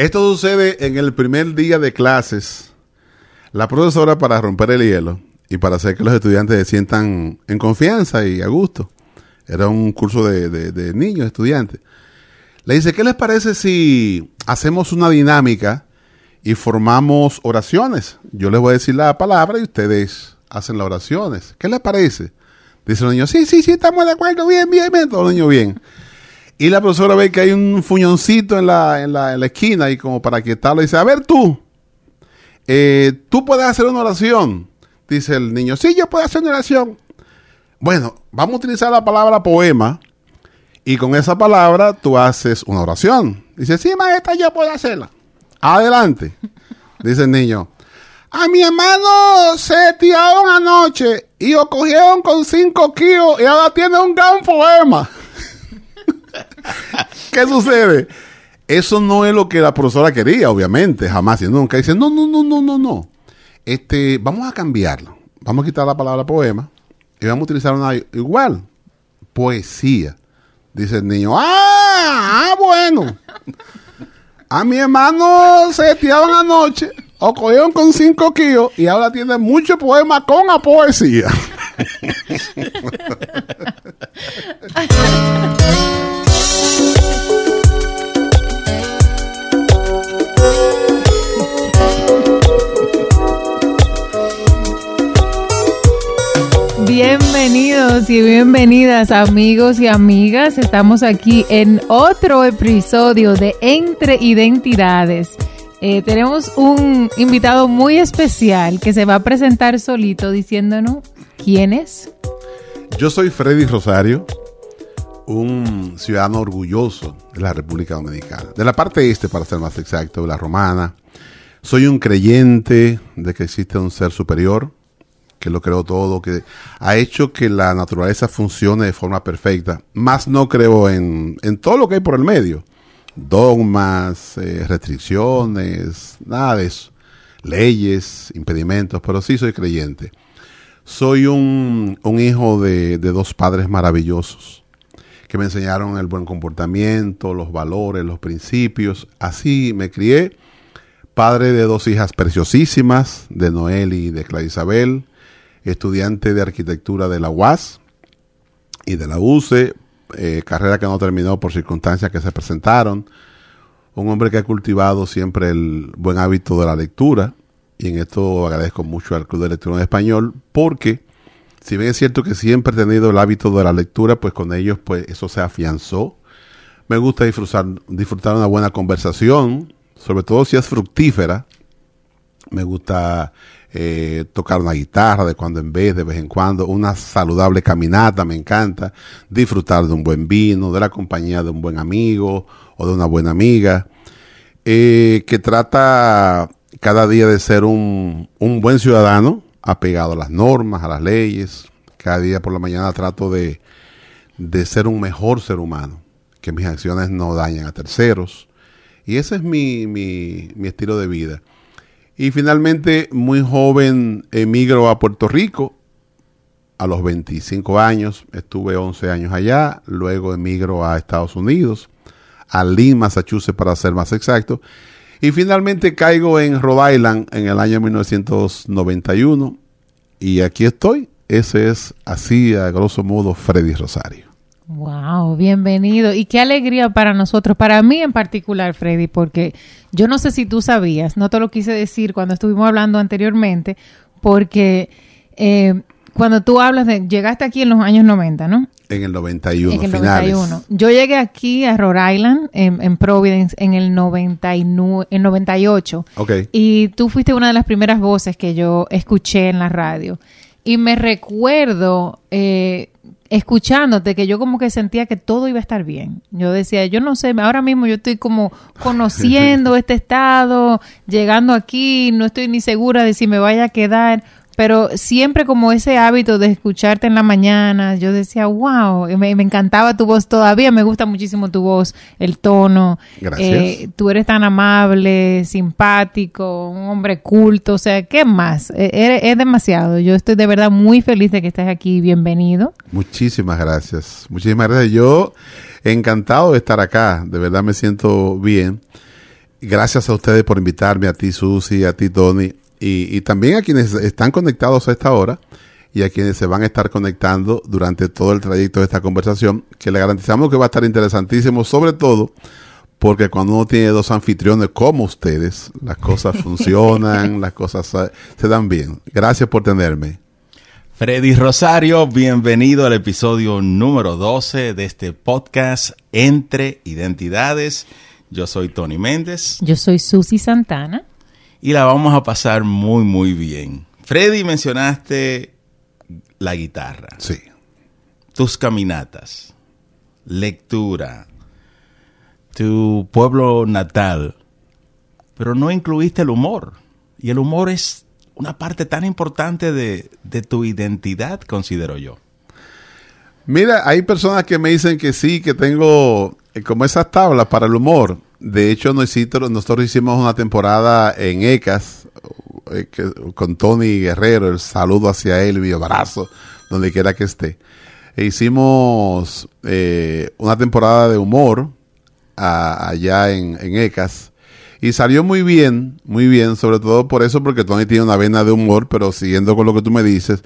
Esto sucede en el primer día de clases. La profesora, para romper el hielo y para hacer que los estudiantes se sientan en confianza y a gusto, era un curso de, de niños, estudiantes, le dice, ¿qué les parece si hacemos una dinámica y formamos oraciones? Yo les voy a decir la palabra y ustedes hacen las oraciones. ¿Qué les parece? Dice el niño, sí, sí, sí, estamos de acuerdo, bien, bien, bien, todo el niño bien. Y la profesora ve que hay un fuñoncito en la, en la, esquina y como para quitarlo, dice, a ver tú, eh, tú puedes hacer una oración. Dice el niño, sí, yo puedo hacer una oración. Bueno, vamos a utilizar la palabra poema y con esa palabra tú haces una oración. Dice, sí, maestra, yo puedo hacerla. Adelante. Dice el niño, a mi hermano se tiraron anoche y lo cogieron con cinco kilos y ahora tiene un gran poema. ¿Qué sucede? Eso no es lo que la profesora quería, obviamente, jamás y nunca. Dice, no, no, no, no, no, no. Este, vamos a cambiarlo. Vamos a quitar la palabra poema y vamos a utilizar una igual, poesía. Dice el niño, ah, ah bueno. A mi hermano se tiraban anoche, o cogieron con cinco kilos y ahora tiene mucho poema con la poesía. Y bienvenidas amigos y amigas. Estamos aquí en otro episodio de Entre Identidades. Eh, tenemos un invitado muy especial que se va a presentar solito diciéndonos quién es. Yo soy Freddy Rosario, un ciudadano orgulloso de la República Dominicana, de la parte este para ser más exacto, de la romana. Soy un creyente de que existe un ser superior, que lo creó todo, que ha hecho que la naturaleza funcione de forma perfecta. Más no creo en, todo lo que hay por el medio. Dogmas, eh, restricciones, nada de eso. Leyes, impedimentos, pero sí soy creyente. Soy un, hijo de, de dos padres maravillosos que me enseñaron el buen comportamiento, los valores, los principios. Así me crié padre de dos hijas preciosísimas, de Noel y de Clara Isabel, estudiante de arquitectura de la UAS y de la UCE, eh, carrera que no terminó por circunstancias que se presentaron. Un hombre que ha cultivado siempre el buen hábito de la lectura, y en esto agradezco mucho al Club de Lectura en Español, porque si bien es cierto que siempre he tenido el hábito de la lectura, pues con ellos pues eso se afianzó. Me gusta disfrutar, disfrutar una buena conversación, sobre todo si es fructífera. Me gusta eh, tocar una guitarra de cuando en vez, de vez en cuando, una saludable caminata, me encanta, disfrutar de un buen vino, de la compañía de un buen amigo o de una buena amiga, eh, que trata cada día de ser un, un buen ciudadano, apegado a las normas, a las leyes. Cada día por la mañana trato de, de ser un mejor ser humano, que mis acciones no dañen a terceros. Y ese es mi, mi, mi estilo de vida. Y finalmente, muy joven, emigro a Puerto Rico a los 25 años. Estuve 11 años allá. Luego emigro a Estados Unidos, a Lynn, Massachusetts, para ser más exacto. Y finalmente caigo en Rhode Island en el año 1991. Y aquí estoy. Ese es así, a grosso modo, Freddy Rosario. Wow, bienvenido. Y qué alegría para nosotros, para mí en particular, Freddy, porque yo no sé si tú sabías, no te lo quise decir cuando estuvimos hablando anteriormente, porque eh, cuando tú hablas de, llegaste aquí en los años 90, ¿no? En el 91, en el finales. 91. Yo llegué aquí a Rhode Island, en, Providence, en el, 99, en 98. Ok. Y tú fuiste una de las primeras voces que yo escuché en la radio. Y me recuerdo eh, escuchándote que yo como que sentía que todo iba a estar bien. Yo decía, yo no sé, ahora mismo yo estoy como conociendo este estado, llegando aquí, no estoy ni segura de si me vaya a quedar pero siempre como ese hábito de escucharte en la mañana, yo decía, wow, me, encantaba tu voz todavía, me gusta muchísimo tu voz, el tono. Gracias. Eh, tú eres tan amable, simpático, un hombre culto, o sea, ¿qué más? E, es demasiado. Yo estoy de verdad muy feliz de que estés aquí, bienvenido. Muchísimas gracias, muchísimas gracias. Yo encantado de estar acá, de verdad me siento bien. Gracias a ustedes por invitarme, a ti Susi, a ti Tony, y, y también a quienes están conectados a esta hora y a quienes se van a estar conectando durante todo el trayecto de esta conversación, que le garantizamos que va a estar interesantísimo, sobre todo porque cuando uno tiene dos anfitriones como ustedes, las cosas funcionan, las cosas se dan bien. Gracias por tenerme. Freddy Rosario, bienvenido al episodio número 12 de este podcast Entre Identidades. Yo soy Tony Méndez. Yo soy Susi Santana. Y la vamos a pasar muy, muy bien. Freddy, mencionaste la guitarra. Sí. Tus caminatas, lectura, tu pueblo natal, pero no incluiste el humor. Y el humor es una parte tan importante de, de tu identidad, considero yo. Mira, hay personas que me dicen que sí, que tengo eh, como esas tablas para el humor. De hecho, nosotros, hicimos una temporada en ECAS eh, con Tony Guerrero, el saludo hacia él, mi abrazo, donde quiera que esté. E hicimos eh, una temporada de humor allá en, ECAS. Y salió muy bien, muy bien, sobre todo por eso, porque Tony tiene una vena de humor, pero siguiendo con lo que tú me dices,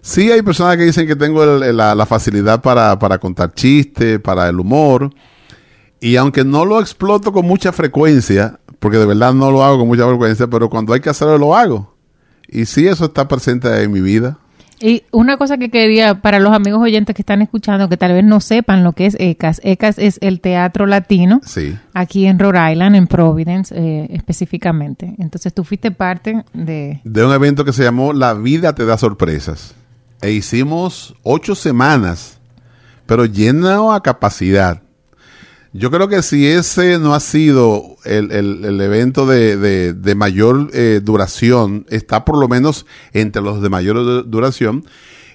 Sí, hay personas que dicen que tengo la, facilidad para, para, contar chistes, para el humor. Y aunque no lo exploto con mucha frecuencia, porque de verdad no lo hago con mucha frecuencia, pero cuando hay que hacerlo lo hago. Y sí, eso está presente en mi vida. Y una cosa que quería para los amigos oyentes que están escuchando, que tal vez no sepan lo que es ECAS. ECAS es el Teatro Latino, sí. aquí en Rhode Island, en Providence eh, específicamente. Entonces tú fuiste parte de... De un evento que se llamó La vida te da sorpresas e hicimos ocho semanas, pero lleno a capacidad. Yo creo que si ese no ha sido el, el, evento de, de, mayor eh, duración, está por lo menos entre los de mayor duración.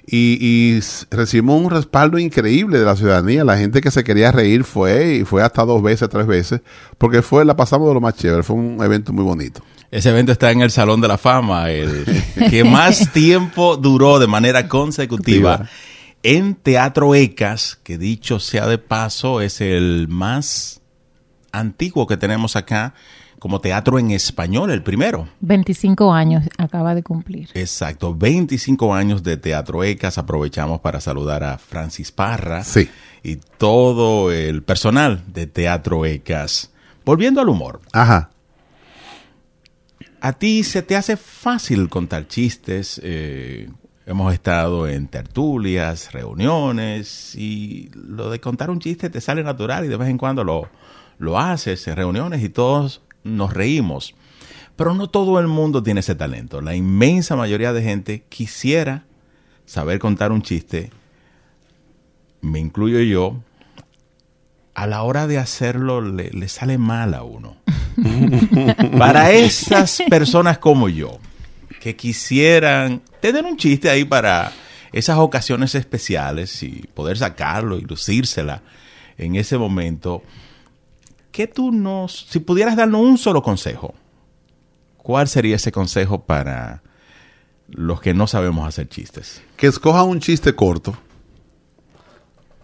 Y, y, recibimos un respaldo increíble de la ciudadanía. La gente que se quería reír fue y fue hasta dos veces, tres veces, porque fue, la pasamos de lo más chévere. Fue un evento muy bonito. Ese evento está en el Salón de la Fama, el que más tiempo duró de manera consecutiva en Teatro ECAS, que dicho sea de paso, es el más antiguo que tenemos acá como teatro en español, el primero. 25 años acaba de cumplir. Exacto, 25 años de Teatro ECAS. Aprovechamos para saludar a Francis Parra sí. y todo el personal de Teatro ECAS. Volviendo al humor. Ajá a ti se te hace fácil contar chistes. Eh, hemos estado en tertulias, reuniones y lo de contar un chiste te sale natural y de vez en cuando lo, lo haces en reuniones y todos nos reímos. Pero no todo el mundo tiene ese talento. La inmensa mayoría de gente quisiera saber contar un chiste, me incluyo yo, a la hora de hacerlo le, le sale mal a uno. para esas personas como yo, que quisieran tener un chiste ahí para esas ocasiones especiales y poder sacarlo y lucírsela en ese momento, ¿qué tú nos, si pudieras darnos un solo consejo, cuál sería ese consejo para los que no sabemos hacer chistes? Que escojan un chiste corto.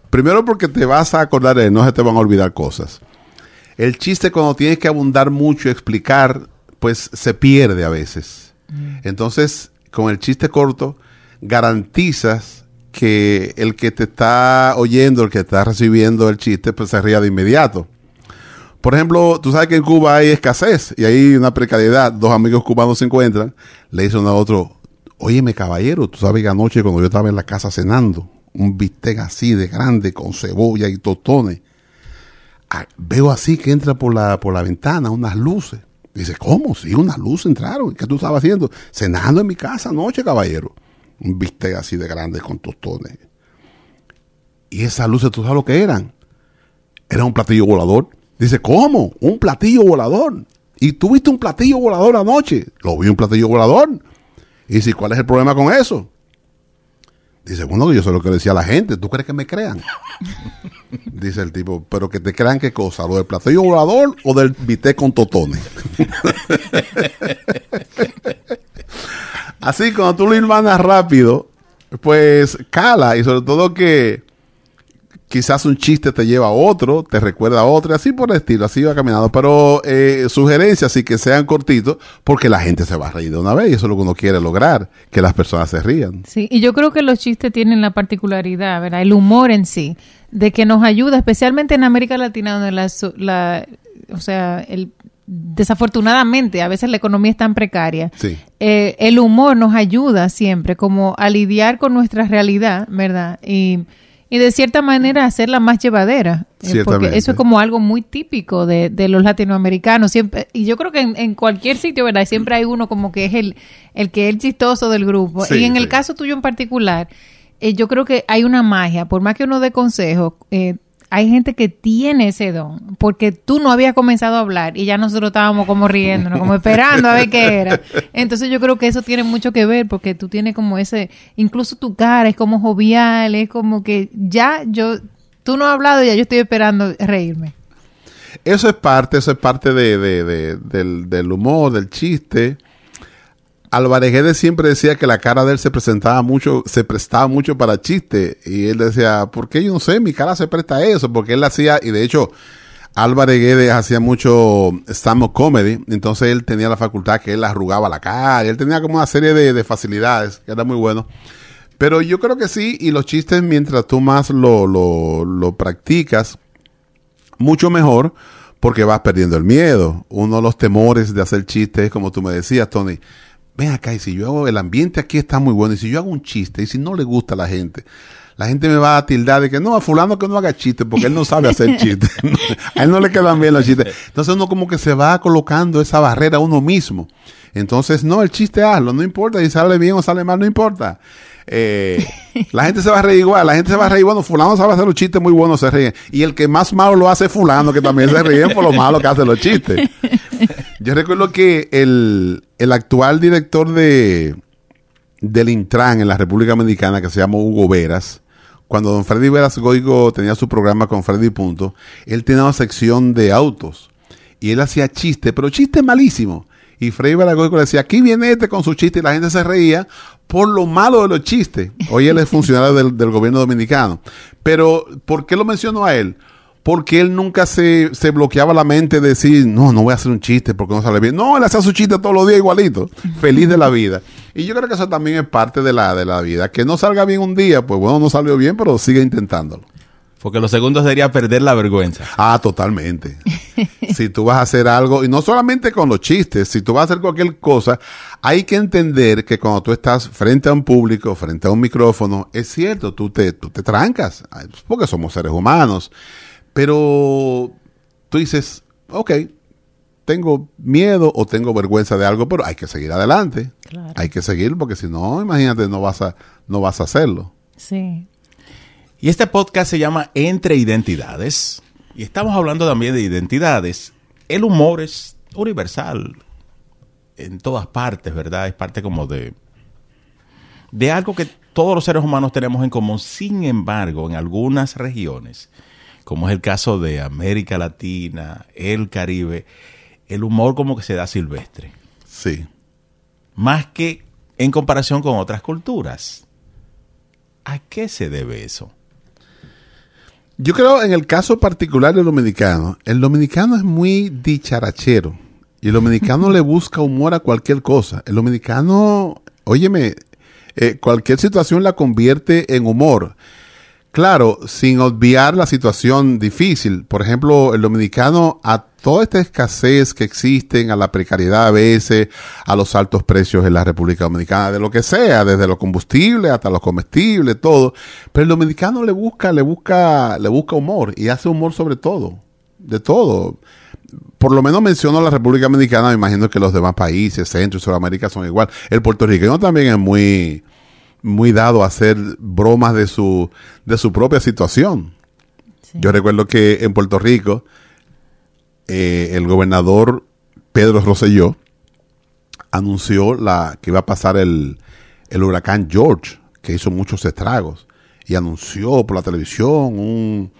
Primero porque te vas a acordar de no se te van a olvidar cosas. El chiste cuando tienes que abundar mucho y explicar, pues se pierde a veces. Mm. Entonces, con el chiste corto, garantizas que el que te está oyendo, el que está recibiendo el chiste, pues se ría de inmediato. Por ejemplo, tú sabes que en Cuba hay escasez y hay una precariedad. Dos amigos cubanos se encuentran, le dicen a otro, óyeme caballero, tú sabes que anoche cuando yo estaba en la casa cenando, un bistec así de grande con cebolla y tostones, veo así que entra por la, por la ventana unas luces. Dice, ¿cómo? Sí, unas luces entraron. ¿Qué tú estabas haciendo? Cenando en mi casa anoche, caballero. Un bistec así de grande con tostones. Y esas luces, ¿tú sabes lo que eran? Era un platillo volador. Dice, ¿cómo? Un platillo volador. ¿Y tú viste un platillo volador anoche? Lo vi un platillo volador. Y dice, ¿cuál es el problema con eso? Dice, bueno, yo sé lo que decía la gente, ¿tú crees que me crean? Dice el tipo, pero que te crean qué cosa, lo del platillo volador o del bité con totones. Así, cuando tú lo hermanas rápido, pues cala y sobre todo que quizás un chiste te lleva a otro, te recuerda a otro, y así por el estilo, así va caminando. Pero eh, sugerencias sí que sean cortitos, porque la gente se va a reír de una vez, y eso es lo que uno quiere lograr, que las personas se rían. Sí, y yo creo que los chistes tienen la particularidad, ¿verdad? El humor en sí, de que nos ayuda, especialmente en América Latina, donde la o sea, el, desafortunadamente a veces la economía es tan precaria. Sí. eh, el humor nos ayuda siempre como a lidiar con nuestra realidad, ¿verdad? Y, y de cierta manera hacerla más llevadera. eh, porque eso es como algo muy típico de, de los latinoamericanos. Siempre, y yo creo que en, en cualquier sitio, ¿verdad? Siempre hay uno como que es el, el que es el chistoso del grupo. Sí, y en el caso tuyo en particular, eh, yo creo que hay una magia. Por más que uno dé consejos, eh, hay gente que tiene ese don, porque tú no habías comenzado a hablar y ya nosotros estábamos como riéndonos, como esperando a ver qué era. Entonces yo creo que eso tiene mucho que ver, porque tú tienes como ese, incluso tu cara es como jovial, es como que ya yo, tú no has hablado y ya yo estoy esperando reírme. Eso es parte, eso es parte de, de- de- del, del humor, del chiste. Álvarez Guedes siempre decía que la cara de él se presentaba mucho, se prestaba mucho para chiste. Y él decía, ¿por qué? Yo no sé, mi cara se presta a eso. Porque él hacía, y de hecho, Álvarez Guedes hacía mucho stand-up comedy. Entonces él tenía la facultad que él arrugaba la cara. Él tenía como una serie de, de facilidades, que era muy bueno. Pero yo creo que sí, y los chistes, mientras tú más lo, lo, lo practicas, mucho mejor porque vas perdiendo el miedo. Uno de los temores de hacer chistes es como tú me decías, Tony. Ven acá, y si yo hago, el ambiente aquí está muy bueno, y si yo hago un chiste, y si no le gusta a la gente, la gente me va a tildar de que no, a fulano que no haga chistes, porque él no sabe hacer chistes. a él no le quedan bien los chistes. Entonces uno como que se va colocando esa barrera a uno mismo. Entonces, no, el chiste hazlo, no importa, si sale bien o sale mal, no importa. Eh, la gente se va a reír igual, la gente se va a reír, bueno, fulano sabe hacer los chistes muy buenos, se ríen. Y el que más malo lo hace fulano, que también se ríen por lo malo que hace los chistes. Yo recuerdo que el, el actual director de del Intran en la República Dominicana, que se llama Hugo Veras, cuando don Freddy Veras Goico tenía su programa con Freddy Punto, él tenía una sección de autos y él hacía chistes, pero chistes malísimos. Y Freddy Veras Goico le decía, aquí viene este con su chiste y la gente se reía por lo malo de los chistes. Hoy él es funcionario del, del gobierno dominicano. Pero, ¿por qué lo menciono a él? Porque él nunca se, se bloqueaba la mente de decir, no, no voy a hacer un chiste porque no sale bien. No, él hacía su chiste todos los días igualito, feliz de la vida. Y yo creo que eso también es parte de la, de la vida. Que no salga bien un día, pues bueno, no salió bien, pero sigue intentándolo. Porque lo segundo sería perder la vergüenza. Ah, totalmente. si tú vas a hacer algo, y no solamente con los chistes, si tú vas a hacer cualquier cosa, hay que entender que cuando tú estás frente a un público, frente a un micrófono, es cierto, tú te, tú te trancas, porque somos seres humanos, pero tú dices, ok, tengo miedo o tengo vergüenza de algo, pero hay que seguir adelante. Claro. Hay que seguir, porque si no, imagínate, no vas a, no vas a hacerlo. Sí. Y este podcast se llama Entre Identidades. Y estamos hablando también de identidades. El humor es universal en todas partes, ¿verdad? Es parte como de, de algo que todos los seres humanos tenemos en común. Sin embargo, en algunas regiones, como es el caso de América Latina, el Caribe, el humor como que se da silvestre. Sí. Más que en comparación con otras culturas. ¿A qué se debe eso? Yo creo en el caso particular del dominicano, el dominicano es muy dicharachero y el dominicano le busca humor a cualquier cosa. El dominicano, óyeme, eh, cualquier situación la convierte en humor. Claro, sin obviar la situación difícil. Por ejemplo, el dominicano a toda esta escasez que existen, a la precariedad a veces, a los altos precios en la República Dominicana, de lo que sea, desde los combustibles hasta los comestibles, todo. Pero el dominicano le busca, le busca, le busca humor y hace humor sobre todo, de todo. Por lo menos menciono la República Dominicana, me imagino que los demás países, Centro y Sudamérica son igual. El puertorriqueño también es muy, muy dado a hacer bromas de su, de su propia situación. sí. Yo recuerdo que en Puerto Rico, eh, el gobernador Pedro Rosselló anunció la, que iba a pasar el, el huracán George, que hizo muchos estragos, y anunció por la televisión un,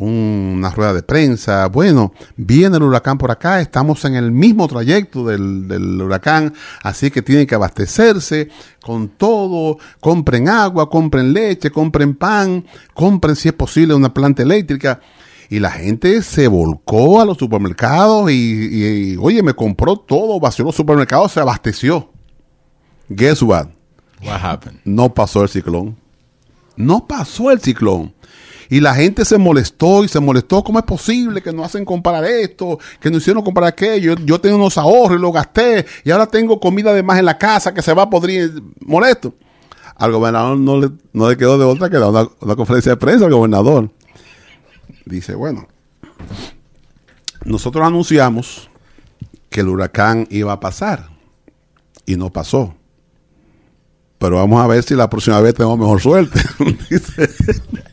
una rueda de prensa. Bueno, viene el huracán por acá, estamos en el mismo trayecto del, del, huracán, así que tienen que abastecerse con todo. Compren agua, compren leche, compren pan, compren si es posible una planta eléctrica. Y la gente se volcó a los supermercados y, oye, me compró todo, vació los supermercados, se abasteció. Guess what? What happened? No pasó el ciclón. No pasó el ciclón. Y la gente se molestó y se molestó. ¿Cómo es posible que no hacen comprar esto? Que no hicieron comprar aquello. Yo, tenía unos ahorros y los gasté. Y ahora tengo comida de más en la casa que se va a podrir. Molesto. Al gobernador no le, quedó de otra que dar una, una conferencia de prensa al gobernador. Dice, bueno, nosotros anunciamos que el huracán iba a pasar. Y no pasó pero vamos a ver si la próxima vez tenemos mejor suerte.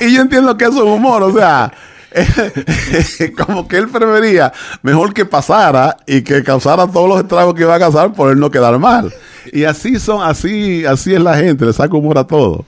y yo entiendo que es un humor, o sea, como que él prefería mejor que pasara y que causara todos los estragos que iba a causar por él no quedar mal. Y así son, así, así es la gente, le saca humor a todo.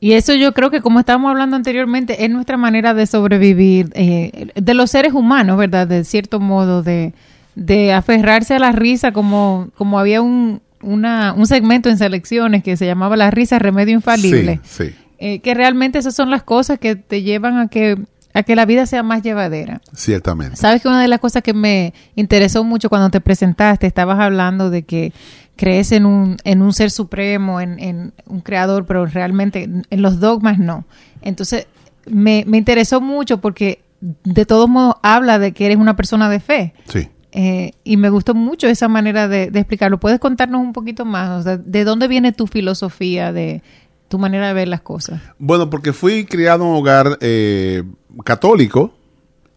Y eso yo creo que como estábamos hablando anteriormente, es nuestra manera de sobrevivir, eh, de los seres humanos, ¿verdad? De cierto modo, de, de aferrarse a la risa, como, como había un, una, un segmento en selecciones que se llamaba La risa remedio infalible. Sí, eh, que realmente esas son las cosas que te llevan a que a que la vida sea más llevadera. Ciertamente. Sabes que una de las cosas que me interesó mucho cuando te presentaste, estabas hablando de que crees en un, en un ser supremo, en, en un creador, pero realmente en los dogmas no. Entonces, me, me interesó mucho porque de todos modos habla de que eres una persona de fe. Sí. Eh, y me gustó mucho esa manera de, explicarlo. ¿Puedes contarnos un poquito más? ¿De dónde viene tu filosofía, de tu manera de ver las cosas? Bueno, porque fui criado en un hogar eh, católico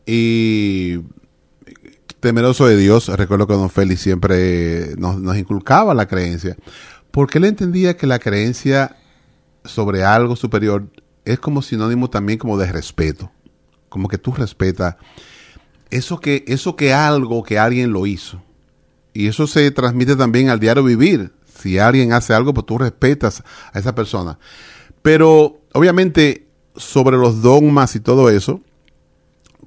y temeroso de Dios. Recuerdo que don Félix siempre nos, inculcaba la creencia, porque él entendía que la creencia sobre algo superior es como sinónimo también como de respeto, como que tú respetas eso que, eso que algo que alguien lo hizo. Y eso se transmite también al diario vivir. Si alguien hace algo, pues tú respetas a esa persona. Pero obviamente sobre los dogmas y todo eso,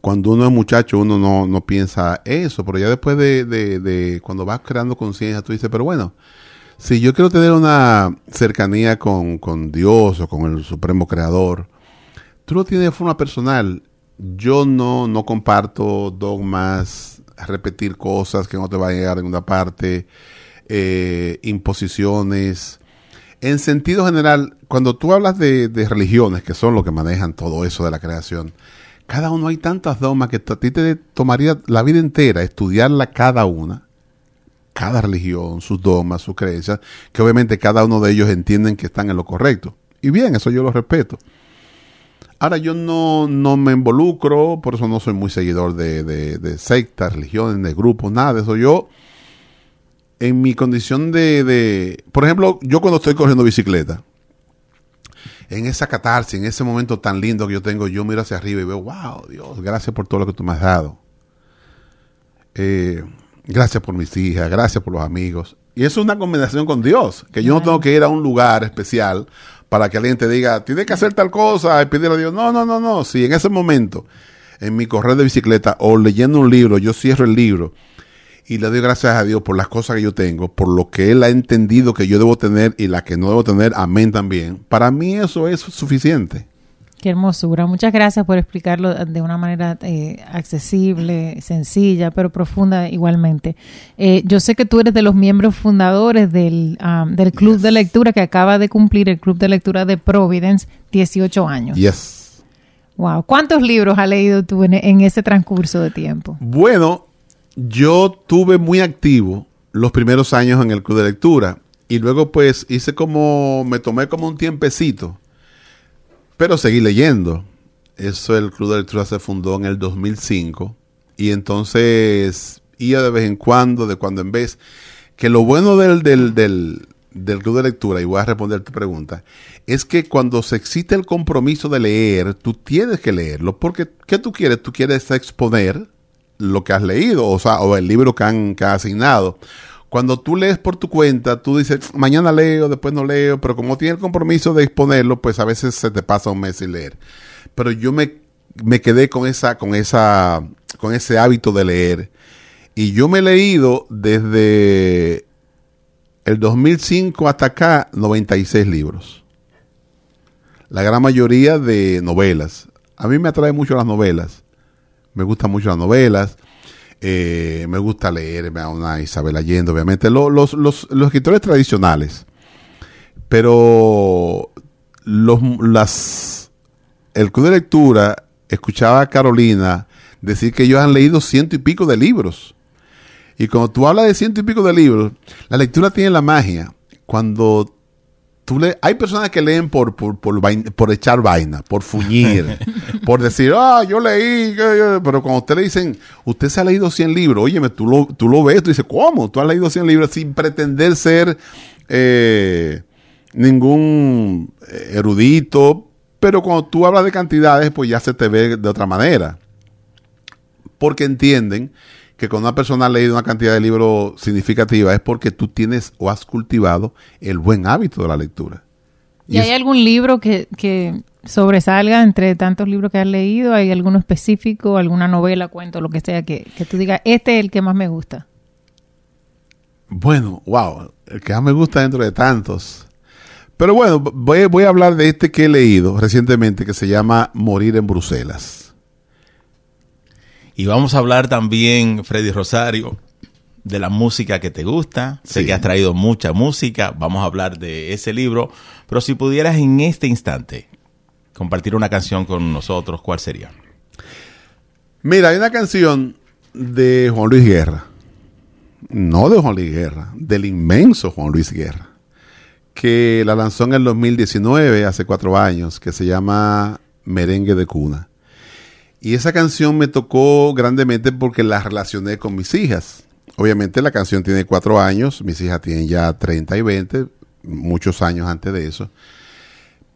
cuando uno es muchacho uno no, no piensa eso, pero ya después de, de, cuando vas creando conciencia, tú dices, pero bueno, si yo quiero tener una cercanía con, con Dios o con el Supremo Creador, tú lo tienes de forma personal. Yo no, no comparto dogmas, repetir cosas que no te van a llegar a ninguna parte, eh, imposiciones. En sentido general, cuando tú hablas de, religiones, que son los que manejan todo eso de la creación, cada uno hay tantas dogmas que a ti te tomaría la vida entera estudiarla cada una, cada religión, sus dogmas, sus creencias, que obviamente cada uno de ellos entienden que están en lo correcto. Y bien, eso yo lo respeto. Ahora yo no, no me involucro, por eso no soy muy seguidor de, de, sectas, religiones, de grupos, nada eso. Yo, en mi condición de, de, por ejemplo, yo cuando estoy corriendo bicicleta, en esa catarsis, en ese momento tan lindo que yo tengo, yo miro hacia arriba y veo, wow, Dios, gracias por todo lo que tú me has dado. Eh, gracias por mis hijas, gracias por los amigos. Y eso es una combinación con Dios, que yo no tengo que ir a un lugar especial para que alguien te diga, tienes que hacer tal cosa y pedirle a Dios. No, no, no, no. Si en ese momento, en mi correr de bicicleta o leyendo un libro, yo cierro el libro y le doy gracias a Dios por las cosas que yo tengo, por lo que Él ha entendido que yo debo tener y las que no debo tener, amén también. Para mí eso es suficiente. Qué hermosura. Muchas gracias por explicarlo de una manera eh, accesible, sencilla, pero profunda igualmente. Eh, yo sé que tú eres de los miembros fundadores del, um, del Club de Lectura que acaba de cumplir el Club de Lectura de Providence, 18 años. Yes. Wow. ¿Cuántos libros has leído tú en, en ese transcurso de tiempo? Bueno, yo tuve muy activo los primeros años en el Club de Lectura y luego pues hice como, me tomé como un tiempecito pero seguí leyendo. Eso, el Club de Lectura se fundó en el 2005 y entonces iba de vez en cuando, de cuando en vez. Que lo bueno del, del, del, del Club de Lectura, y voy a responder tu pregunta, es que cuando se existe el compromiso de leer, tú tienes que leerlo, porque ¿qué tú quieres? Tú quieres exponer lo que has leído, o sea, o el libro que han, que asignado. Cuando tú lees por tu cuenta, tú dices, mañana leo, después no leo, pero como tienes el compromiso de exponerlo, pues a veces se te pasa un mes sin leer. Pero yo me, me quedé con esa, con esa, con ese hábito de leer. Y yo me he leído desde el 2005 hasta acá 96 libros. La gran mayoría de novelas. A mí me atrae mucho las novelas. Me gustan mucho las novelas. Eh, me gusta leer a una Isabel Allende, obviamente. Los, los, escritores tradicionales. Pero los, las, el club de lectura escuchaba a Carolina decir que ellos han leído ciento y pico de libros. Y cuando tú hablas de ciento y pico de libros, la lectura tiene la magia. Cuando tú hay personas que leen por, por, por, echar vaina, por fuñir, por decir, ah, yo leí, pero cuando usted le dicen, usted se ha leído 100 libros, óyeme, tú lo, tú lo ves, tú dices, ¿cómo? Tú has leído 100 libros sin pretender ser eh, ningún erudito, pero cuando tú hablas de cantidades, pues ya se te ve de otra manera. Porque entienden que cuando una persona ha leído una cantidad de libros significativa es porque tú tienes o has cultivado el buen hábito de la lectura. ¿Y, hay algún libro que, que, sobresalga entre tantos libros que has leído? ¿Hay alguno específico, alguna novela, cuento, lo que sea, que, que tú digas, este es el que más me gusta? Bueno, wow, el que más me gusta dentro de tantos. Pero bueno, voy, voy a hablar de este que he leído recientemente que se llama Morir en Bruselas. Y vamos a hablar también, Freddy Rosario, de la música que te gusta. Sé que has traído mucha música. Vamos a hablar de ese libro. Pero si pudieras en este instante compartir una canción con nosotros, ¿cuál sería? Mira, hay una canción de Juan Luis Guerra. No de Juan Luis Guerra, del inmenso Juan Luis Guerra. Que la lanzó en el 2019, hace cuatro años, que se llama Merengue de Cuna. Y esa canción me tocó grandemente porque la relacioné con mis hijas. Obviamente la canción tiene cuatro años, mis hijas tienen ya 30 y 20, muchos años antes de eso.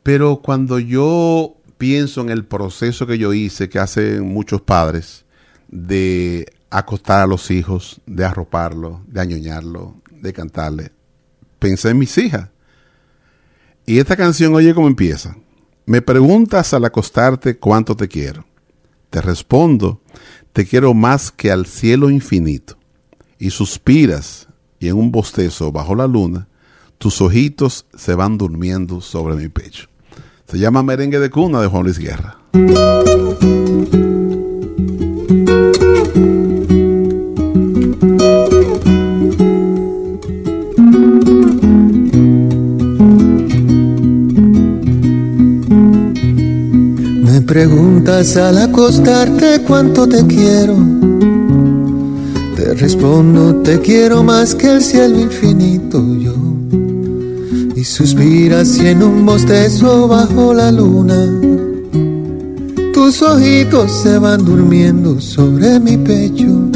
Pero cuando yo pienso en el proceso que yo hice, que hacen muchos padres, de acostar a los hijos, de arroparlo, de añoñarlo, de cantarle, pensé en mis hijas. Y esta canción, oye cómo empieza. Me preguntas al acostarte cuánto te quiero. Te respondo, te quiero más que al cielo infinito. Y suspiras, y en un bostezo bajo la luna, tus ojitos se van durmiendo sobre mi pecho. Se llama Merengue de Cuna de Juan Luis Guerra. preguntas al acostarte cuánto te quiero. Te respondo, te quiero más que el cielo infinito yo. Y suspiras y en un bostezo bajo la luna. Tus ojitos se van durmiendo sobre mi pecho.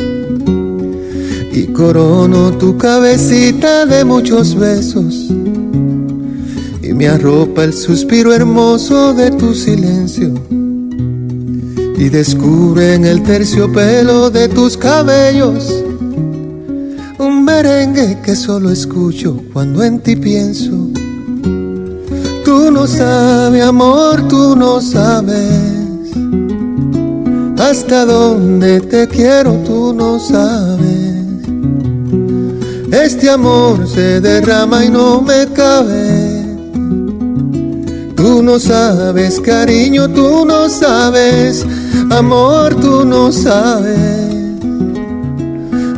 Y corono tu cabecita de muchos besos. Y me arropa el suspiro hermoso de tu silencio y descubre en el terciopelo de tus cabellos un merengue que solo escucho cuando en ti pienso. Tú no sabes, amor, tú no sabes hasta dónde te quiero, tú no sabes. Este amor se derrama y no me cabe. Tú no sabes, cariño, tú no sabes Amor, tú no sabes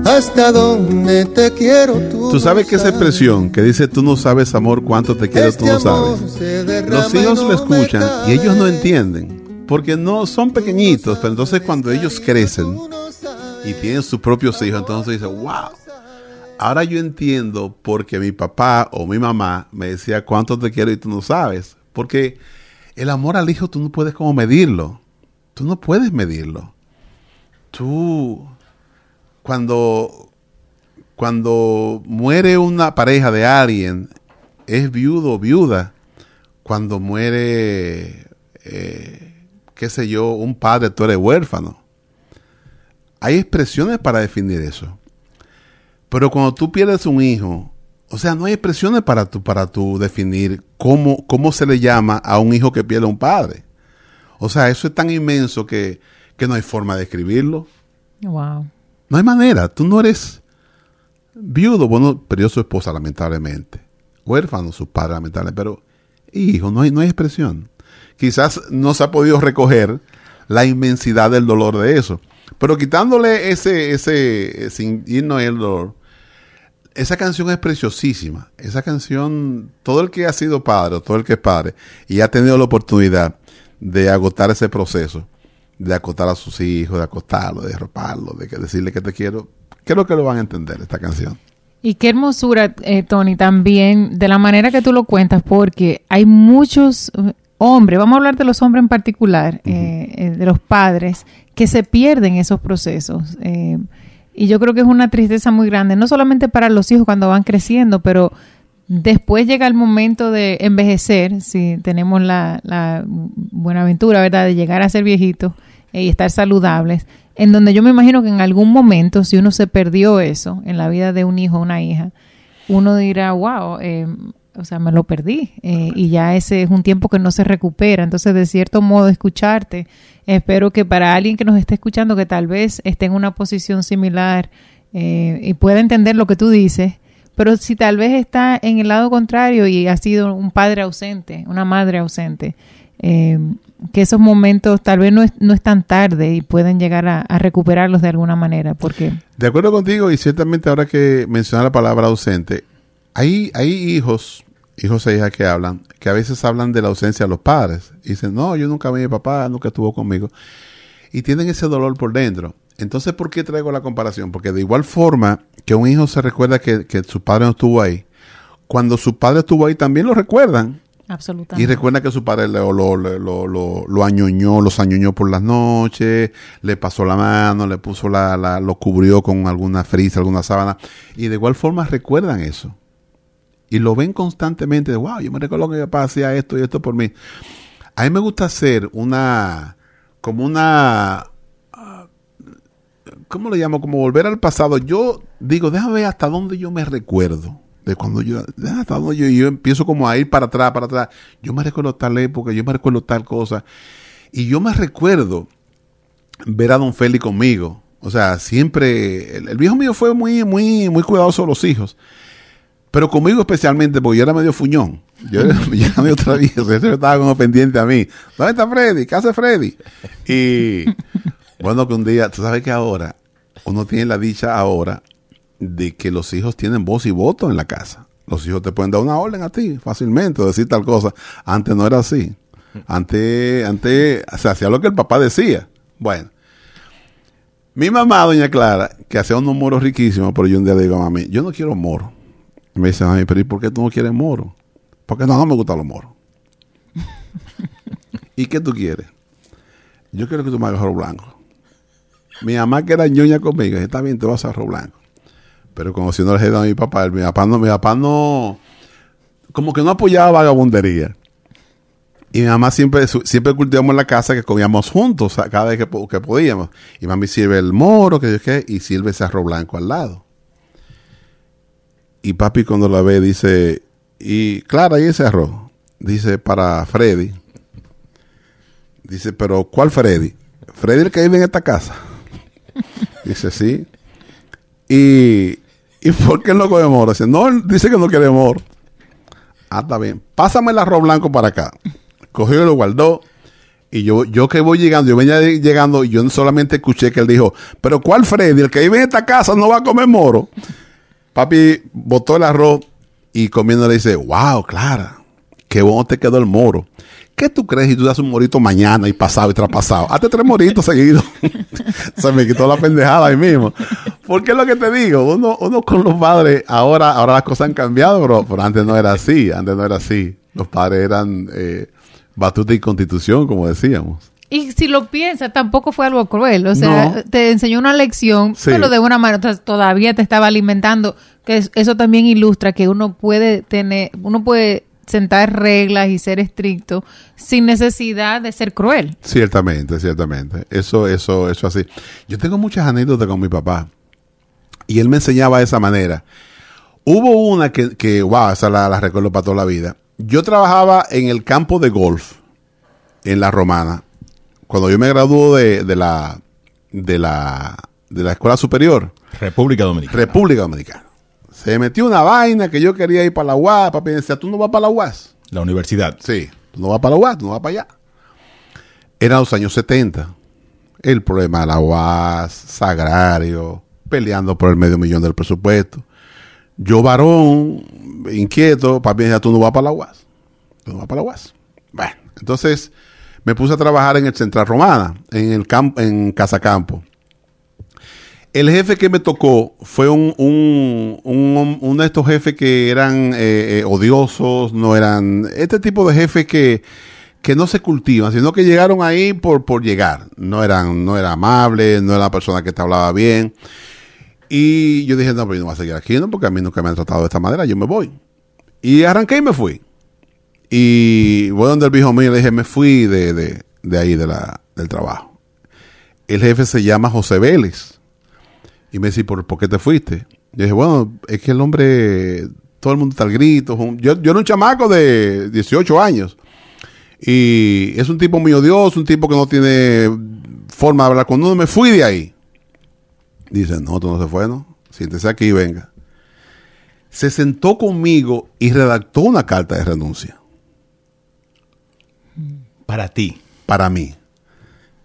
hasta dónde te quiero. Tú, ¿Tú sabes que esa expresión que dice tú no sabes, amor, cuánto te quiero, tú no este sabes. Los hijos lo escuchan y ellos no entienden porque no son pequeñitos, pero entonces cuando ellos crecen y tienen sus propios hijos, entonces dicen, wow. Ahora yo entiendo porque mi papá o mi mamá me decía cuánto te quiero y tú no sabes. Porque el amor al hijo tú no puedes como medirlo. Tú no puedes medirlo. Tú, cuando, cuando muere una pareja de alguien, es viudo o viuda. Cuando muere, eh, qué sé yo, un padre, tú eres huérfano. Hay expresiones para definir eso. Pero cuando tú pierdes un hijo, o sea, no hay expresiones para tú, para tú definir cómo, cómo se le llama a un hijo que pierde un padre. O sea, eso es tan inmenso que, que no hay forma de escribirlo. Wow. No hay manera. Tú no eres viudo, bueno, perdió su esposa, lamentablemente. Huérfano, su padre, lamentablemente. Pero, hijo, no hay, no hay expresión. Quizás no se ha podido recoger la inmensidad del dolor de eso. Pero quitándole ese, ese, sin irnos el dolor, esa canción es preciosísima. Esa canción, todo el que ha sido padre, todo el que es padre, y ha tenido la oportunidad de agotar ese proceso, de acotar a sus hijos, de acostarlo, de roparlo, de que decirle que te quiero, creo que lo van a entender esta canción. Y qué hermosura, eh, Tony, también de la manera que tú lo cuentas, porque hay muchos eh, hombres, vamos a hablar de los hombres en particular, eh, eh, de los padres, que se pierden esos procesos. Eh, y yo creo que es una tristeza muy grande, no solamente para los hijos cuando van creciendo, pero después llega el momento de envejecer, si tenemos la, la buena aventura, ¿verdad?, de llegar a ser viejitos eh, y estar saludables, en donde yo me imagino que en algún momento, si uno se perdió eso en la vida de un hijo o una hija, uno dirá, wow, eh, o sea, me lo perdí eh, y ya ese es un tiempo que no se recupera. Entonces, de cierto modo, escucharte, espero que para alguien que nos esté escuchando, que tal vez esté en una posición similar eh, y pueda entender lo que tú dices, pero si tal vez está en el lado contrario y ha sido un padre ausente, una madre ausente, eh, que esos momentos tal vez no es, no es tan tarde y pueden llegar a, a recuperarlos de alguna manera, porque De acuerdo contigo, y ciertamente ahora que mencionas la palabra ausente, hay, hay hijos, hijos e hijas que hablan, que a veces hablan de la ausencia de los padres. Y dicen, no, yo nunca vi a mi papá, nunca estuvo conmigo. Y tienen ese dolor por dentro. Entonces, ¿por qué traigo la comparación? Porque de igual forma que un hijo se recuerda que, que su padre no estuvo ahí, cuando su padre estuvo ahí también lo recuerdan. absolutamente. Y recuerda que su padre lo, lo, lo, lo, añoñó, los añoñó por las noches, le pasó la mano, le puso la, la, lo cubrió con alguna frisa, alguna sábana. Y de igual forma recuerdan eso. Y lo ven constantemente, de, wow, yo me recuerdo que mi papá hacía esto y esto por mí. A mí me gusta hacer una, como una, ¿cómo le llamo? Como volver al pasado. Yo digo, déjame ver hasta dónde yo me recuerdo. De cuando yo, hasta dónde yo, yo empiezo como a ir para atrás, para atrás. Yo me recuerdo tal época, yo me recuerdo tal cosa. Y yo me recuerdo ver a don Félix conmigo. O sea, siempre, el, viejo mío fue muy, muy, muy cuidadoso de los hijos. Pero conmigo especialmente, porque yo era medio fuñón. Yo era, yo era medio travieso. Yo estaba como pendiente a mí. ¿Dónde está Freddy? ¿Qué hace Freddy? Y bueno, que un día, tú sabes que ahora, uno tiene la dicha ahora de que los hijos tienen voz y voto en la casa. Los hijos te pueden dar una orden a ti fácilmente o decir tal cosa. Antes no era así. Antes, antes se hacía lo que el papá decía. Bueno. Mi mamá, doña Clara, que hacía unos moros riquísimos, pero yo un día le digo a mami, yo no quiero moro. Y me dice, mami, pero ¿y por qué tú no quieres moro? Porque no, no me gustan los moros. ¿Y qué tú quieres? Yo quiero que tú me hagas arroz blanco. Mi mamá que era ñoña conmigo, está bien, te vas a arroz blanco. Pero conociendo el jefe de mi papá, mi papá no, mi papá no, como que no apoyaba vagabundería. Y mi mamá siempre, siempre cultivamos la casa que comíamos juntos cada vez que, que podíamos. Y mami sirve el moro, que yo qué, y sirve ese arroz blanco al lado. Y papi cuando la ve dice, y Clara, ¿y ese arroz? Dice, para Freddy. Dice, pero ¿cuál Freddy? Freddy el que vive en esta casa. Dice, sí. Y, ¿y por qué no come moro? Dice, no, dice que no quiere moro. Ah, está bien. Pásame el arroz blanco para acá. Cogió y lo guardó. Y yo, yo que voy llegando, yo venía llegando y yo solamente escuché que él dijo, pero ¿cuál Freddy? El que vive en esta casa no va a comer moro. Papi botó el arroz y comiendo le dice, wow, Clara, qué bueno te quedó el moro. ¿Qué tú crees si tú das un morito mañana y pasado y traspasado? Hazte tres moritos seguidos. Se me quitó la pendejada ahí mismo. Porque es lo que te digo, uno, uno con los padres, ahora, ahora las cosas han cambiado, bro, pero antes no era así, antes no era así. Los padres eran eh, batuta y constitución, como decíamos. Y si lo piensas, tampoco fue algo cruel. O sea, No. te enseñó una lección, Sí. pero de una manera todavía te estaba alimentando. Que es- eso también ilustra que uno puede tener, uno puede sentar reglas y ser estricto sin necesidad de ser cruel. Ciertamente, ciertamente. Eso, eso, eso así. Yo tengo muchas anécdotas con mi papá. Y él me enseñaba de esa manera. Hubo una que, que wow, esa la, la recuerdo para toda la vida. Yo trabajaba en el campo de golf en la Romana. Cuando yo me graduó de, de la, de, la, de la escuela superior, República Dominicana. República Dominicana. Se metió una vaina que yo quería ir para la UAS. Papi me decía, ¿tú no vas para la UAS? la universidad. Sí, tú no vas para la UAS, tú no vas para allá. Eran los años 70. El problema de la UAS, Sagrario, peleando por el medio millón del presupuesto. Yo, varón, inquieto, papi me decía, tú no vas para la UAS. Tú no vas para la UAS. Bueno, entonces me puse a trabajar en el Central Romana, en el campo, en Casa Campo. El jefe que me tocó fue un, un, de estos jefes que eran eh, eh, odiosos, no eran este tipo de jefes que, que no se cultivan, sino que llegaron ahí por, por llegar. No eran, no era amable, no era una persona que te hablaba bien. Y yo dije, no, pero yo no voy a seguir aquí, ¿no? Porque a mí nunca me han tratado de esta manera, yo me voy. Y arranqué y me fui. Y voy donde el viejo mío le dije, me fui de, de, de ahí, de la, del trabajo. El jefe se llama José Vélez. Y me dice, ¿por, por qué te fuiste? Yo dije, bueno, es que el hombre, todo el mundo está al grito. Yo, yo era un chamaco de 18 años. Y es un tipo muy odioso, un tipo que no tiene forma de hablar con uno. Me fui de ahí. Dice, no, tú no se fue, ¿no? Siéntese aquí y venga. Se sentó conmigo y redactó una carta de renuncia Para ti. para mí.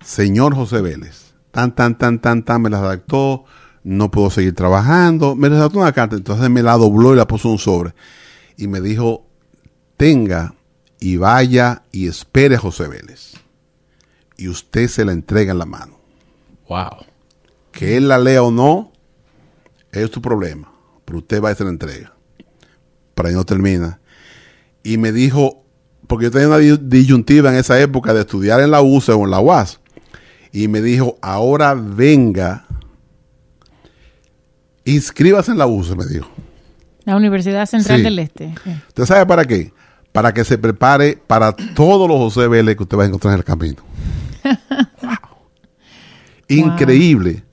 Señor José Vélez, tan, tan, tan, tan, tan, me la redactó, no puedo seguir trabajando, me redactó una carta, entonces me la dobló y la puso en un sobre. Y me dijo, tenga y vaya y espere a José Vélez. Y usted se la entrega en la mano. Wow. Que él la lea o no, es tu problema. Pero usted va y se la entrega. Para ahí no termina. Y me dijo, porque yo tenía una di- disyuntiva en esa época de estudiar en la UCE o en la UAS. Y me dijo, ahora venga, inscríbase en la UCE, me dijo. La Universidad Central Sí. del Este. ¿Usted sabe para qué? Para que se prepare para todos los José Vélez que usted va a encontrar en el camino. Wow. Increíble.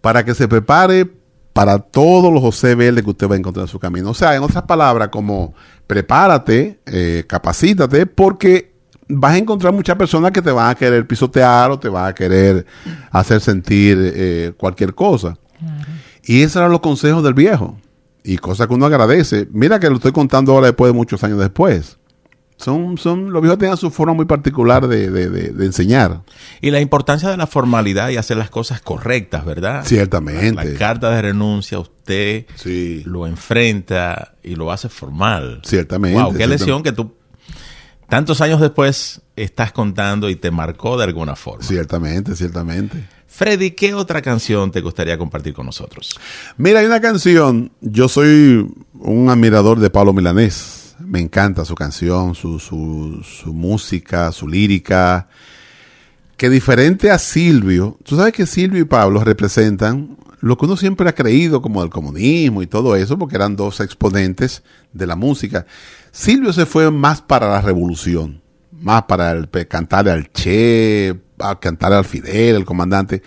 Para que se prepare para todos los José Vélez que usted va a encontrar en su camino. O sea, en otras palabras, como prepárate, eh, capacítate, porque vas a encontrar muchas personas que te van a querer pisotear o te van a querer hacer sentir eh, cualquier cosa. Y esos eran los consejos del viejo. Y cosa que uno agradece. Mira que lo estoy contando ahora después de muchos años después. Son, son, los viejos tenían su forma muy particular de, de- de- de enseñar. Y la importancia de la formalidad y hacer las cosas correctas, ¿verdad? Ciertamente. La, la carta de renuncia, usted Sí. lo enfrenta y lo hace formal. Ciertamente, Wow, qué lesión que tú tantos años después estás contando y te marcó de alguna forma. Ciertamente, ciertamente. Freddy, ¿qué otra canción te gustaría compartir con nosotros? Mira, hay una canción. Yo soy un admirador de Pablo Milanés. Me encanta su canción, su, su, su música, su lírica. Que diferente a Silvio, tú sabes que Silvio y Pablo representan lo que uno siempre ha creído como del comunismo y todo eso, porque eran dos exponentes de la música. Silvio se fue más para la revolución, más para el, cantarle al Che, a cantarle al Fidel, el comandante.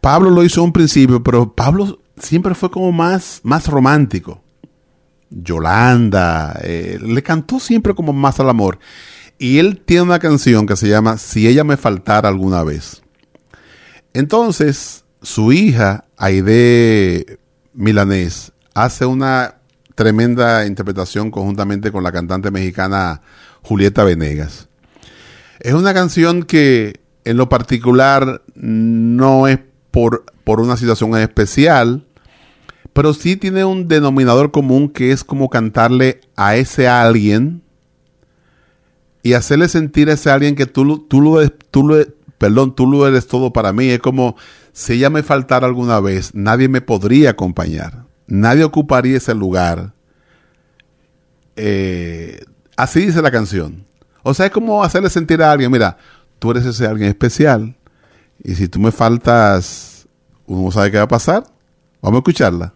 Pablo lo hizo un principio, pero Pablo siempre fue como más, más romántico. Yolanda, eh, le cantó siempre como más al amor. Y él tiene una canción que se llama Si ella me faltara alguna vez. Entonces, su hija, Aide Milanés, hace una tremenda interpretación conjuntamente con la cantante mexicana Julieta Venegas. Es una canción que en lo particular no es por, por una situación especial, pero sí tiene un denominador común que es como cantarle a ese alguien y hacerle sentir a ese alguien que tú, tú, lo, tú perdón, tú eres todo para mí. Es como si ella me faltara alguna vez, nadie me podría acompañar, nadie ocuparía ese lugar. Eh, así dice la canción. O sea, es como hacerle sentir a alguien, mira, tú eres ese alguien especial y si tú me faltas, uno sabe qué va a pasar. Vamos a escucharla.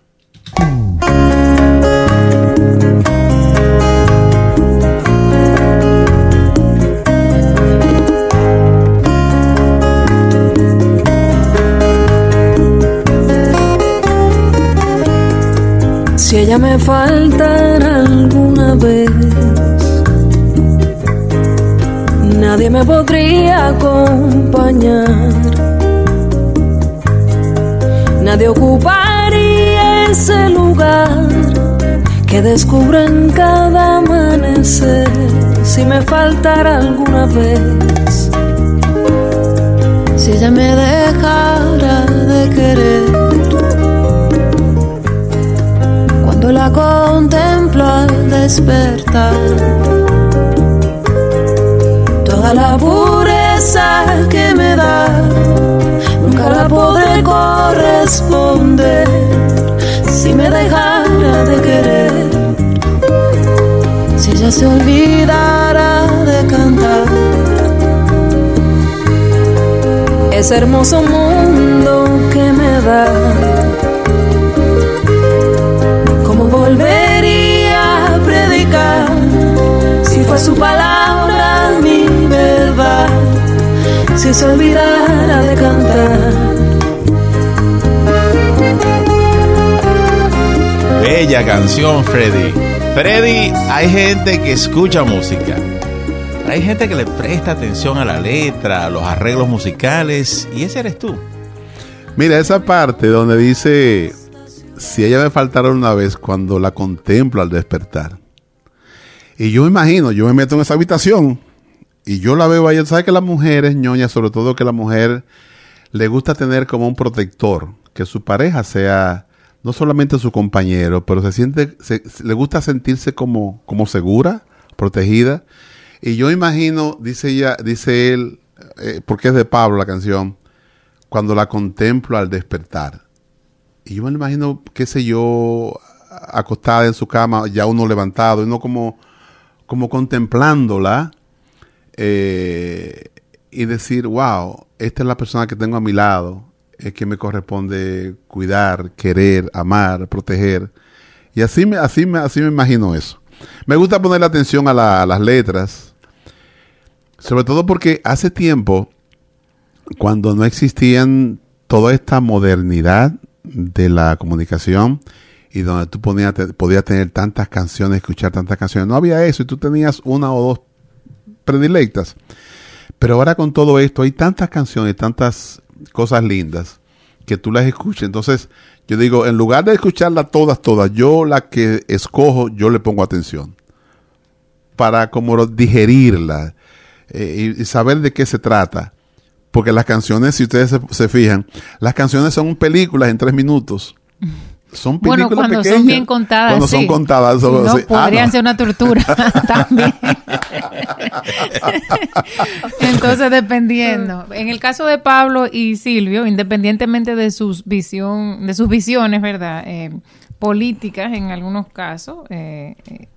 ella me faltara alguna vez, nadie me podría acompañar, nadie ocuparía ese lugar que descubro en cada amanecer si me faltara alguna vez. Si ella me dejara de querer, cuando la contemplo al despertar, toda la pureza que me da, nunca la podré corresponder si me dejara de querer, si ella se olvidara de cantar. Ese hermoso mundo que me da, ¿cómo volvería a predicar si fue su palabra mi verdad? Si se olvidara de cantar. Bella canción, Freddy. Freddy, hay gente que escucha música. Hay gente que le presta atención a la letra, a los arreglos musicales, y ese eres tú. Mira, esa parte donde dice, si ella me faltara una vez cuando la contemplo al despertar. Y yo me imagino, yo me meto en esa habitación y yo la veo ahí. ¿Sabes que las mujeres, ñoña, sobre todo que la mujer le gusta tener como un protector, que su pareja sea no solamente su compañero, pero se siente, se- le gusta sentirse como, como segura, protegida. Y yo imagino, dice ella, dice él, eh, porque es de Pablo la canción, cuando la contemplo al despertar. Y yo me imagino, qué sé yo, acostada en su cama, ya uno levantado, uno como, como contemplándola, eh, y decir, wow, esta es la persona que tengo a mi lado, es que me corresponde cuidar, querer, amar, proteger. Y así me, así me, así me imagino eso. Me gusta ponerle atención a, la- a las letras, sobre todo porque hace tiempo, cuando no existían toda esta modernidad de la comunicación y donde tú ponías- podías tener tantas canciones, escuchar tantas canciones, no había eso y tú tenías una o dos predilectas. Pero ahora con todo esto hay tantas canciones, tantas cosas lindas que tú las escuchas. Entonces yo digo, en lugar de escucharlas todas, todas, yo la que escojo, yo le pongo atención para como digerirla eh, y, y saber de qué se trata. Porque las canciones, si ustedes se, se fijan, las canciones son películas en tres minutos. Son películas Bueno, cuando pequeñas. son bien contadas. Cuando sí. son contadas. Son- no, sí. Ah, podrían no. ser una tortura también. Entonces, dependiendo. En el caso de Pablo y Silvio, independientemente de sus visión, de sus visiones, ¿verdad? Eh, políticas en algunos casos, eh, eh,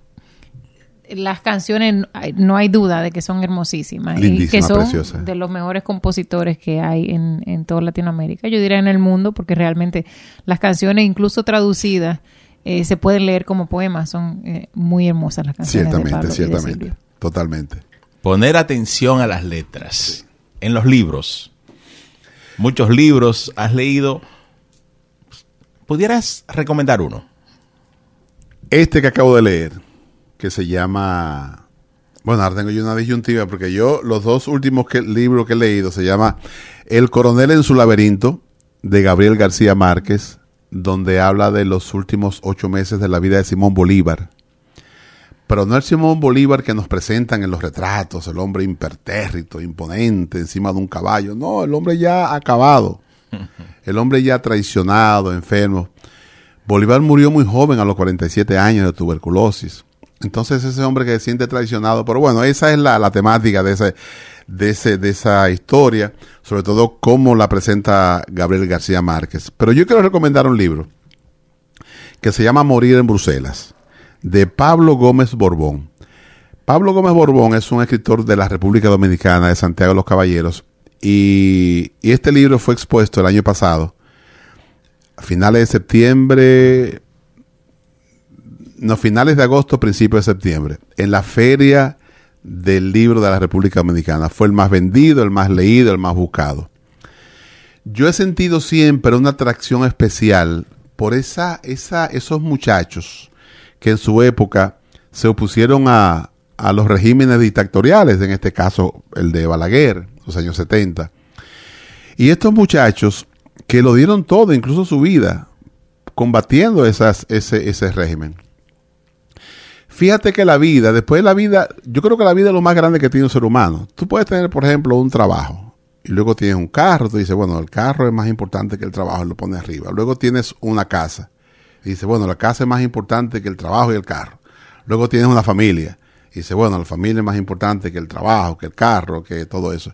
las canciones no hay duda de que son hermosísimas y que son de los mejores compositores que hay en, en toda Latinoamérica. Yo diría en el mundo porque realmente las canciones, incluso traducidas, eh, se pueden leer como poemas. Son eh, muy hermosas las canciones de Ciertamente, Pablo y de ciertamente. Totalmente. Poner atención a las letras. En los libros. Muchos libros has leído. ¿Pudieras recomendar uno? Este que acabo de leer, que se llama. Bueno, ahora tengo yo una disyuntiva, porque yo, los dos últimos que, libros que he leído se llama El coronel en su laberinto, de Gabriel García Márquez, donde habla de los últimos ocho meses de la vida de Simón Bolívar. Pero no el Simón Bolívar que nos presentan en los retratos, el hombre impertérrito, imponente, encima de un caballo. No, el hombre ya acabado. El hombre ya traicionado, enfermo. Bolívar murió muy joven, a los 47 años, de tuberculosis. Entonces ese hombre que se siente traicionado, pero bueno, esa es la, la temática de, ese, de, ese, de esa historia, sobre todo cómo la presenta Gabriel García Márquez. Pero yo quiero recomendar un libro que se llama Morir en Bruselas, de Pablo Gómez Borbón. Pablo Gómez Borbón es un escritor de la República Dominicana, de Santiago de los Caballeros, y, y este libro fue expuesto el año pasado, a finales de septiembre, no, finales de agosto, principios de septiembre, en la feria del libro de la República Dominicana. Fue el más vendido, el más leído, el más buscado. Yo he sentido siempre una atracción especial por esa, esa, esos muchachos que en su época se opusieron a, a los regímenes dictatoriales, en este caso el de Balaguer, los años 70. Y estos muchachos que lo dieron todo, incluso su vida, combatiendo esas, ese, ese régimen. Fíjate que la vida, después de la vida, yo creo que la vida es lo más grande que tiene un ser humano. Tú puedes tener, por ejemplo, un trabajo y luego tienes un carro, tú dices, bueno, el carro es más importante que el trabajo, lo pones arriba. Luego tienes una casa y dices, bueno, la casa es más importante que el trabajo y el carro. Luego tienes una familia y dices, bueno, la familia es más importante que el trabajo, que el carro, que todo eso.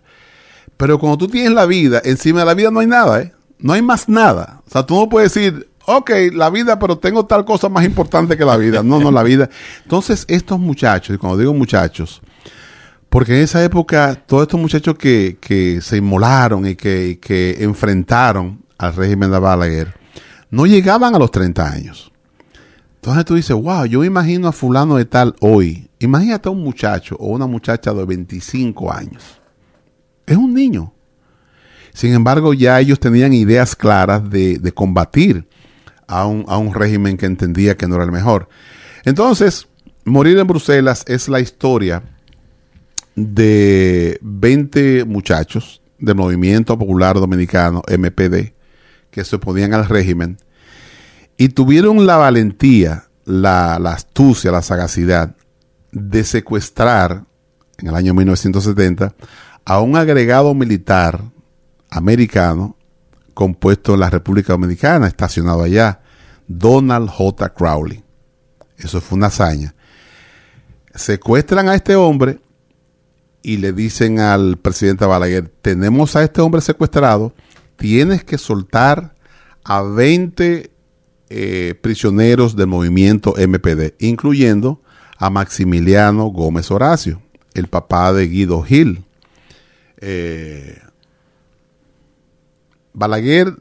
Pero cuando tú tienes la vida, encima de la vida no hay nada, ¿eh? No hay más nada. O sea, tú no puedes decir, ok, la vida, pero tengo tal cosa más importante que la vida. No, no, la vida. Entonces, estos muchachos, y cuando digo muchachos, porque en esa época, todos estos muchachos que, se inmolaron y que, que enfrentaron al régimen de Balaguer, no llegaban a los 30 años. Entonces tú dices, wow, yo imagino a fulano de tal hoy. Imagínate a un muchacho o una muchacha de 25 años. Es un niño. Sin embargo, ya ellos tenían ideas claras de, de combatir a un, a un régimen que entendía que no era el mejor. Entonces, Morir en Bruselas es la historia de 20 muchachos del Movimiento Popular Dominicano, MPD, que se oponían al régimen y tuvieron la valentía, la, la astucia, la sagacidad de secuestrar en el año 1970 a un agregado militar americano compuesto en la República Dominicana, estacionado allá, Donald J. Crowley. Eso fue una hazaña. Secuestran a este hombre y le dicen al presidente Balaguer, tenemos a este hombre secuestrado, tienes que soltar a 20 eh, prisioneros del movimiento MPD, incluyendo a Maximiliano Gómez Horacio, el papá de Guido Gil. Eh, Balaguer